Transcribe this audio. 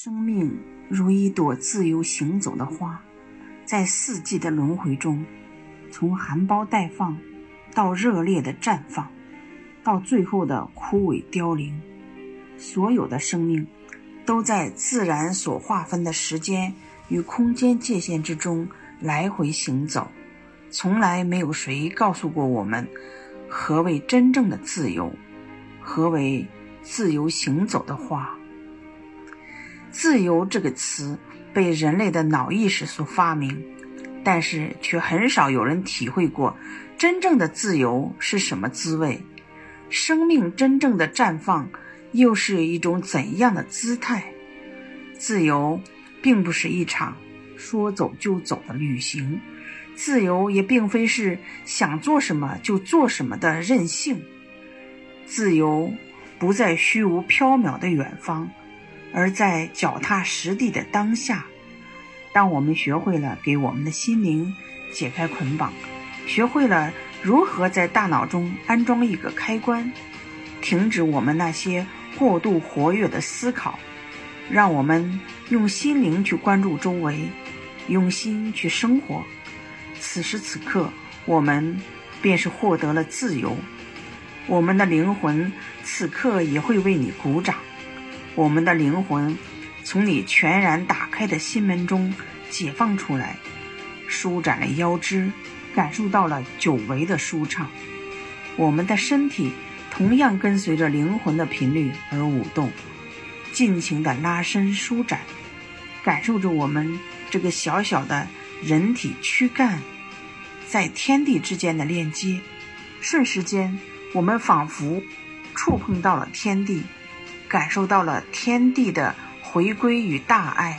生命如一朵自由行走的花，在四季的轮回中，从含苞待放，到热烈的绽放，到最后的枯萎凋零。所有的生命，都在自然所划分的时间与空间界限之中来回行走。从来没有谁告诉过我们，何为真正的自由，何为自由行走的花。自由这个词被人类的脑意识所发明，但是却很少有人体会过真正的自由是什么滋味。生命真正的绽放又是一种怎样的姿态？自由并不是一场说走就走的旅行，自由也并非是想做什么就做什么的任性。自由不在虚无缥缈的远方。而在脚踏实地的当下，当我们学会了给我们的心灵解开捆绑，学会了如何在大脑中安装一个开关，停止我们那些过度活跃的思考，让我们用心灵去关注周围，用心去生活。此时此刻，我们便是获得了自由。我们的灵魂此刻也会为你鼓掌。我们的灵魂从你全然打开的心门中解放出来，舒展了腰肢，感受到了久违的舒畅。我们的身体同样跟随着灵魂的频率而舞动，尽情的拉伸舒展，感受着我们这个小小的人体躯干在天地之间的链接。瞬时间，我们仿佛触碰到了天地。感受到了天地的回归与大爱。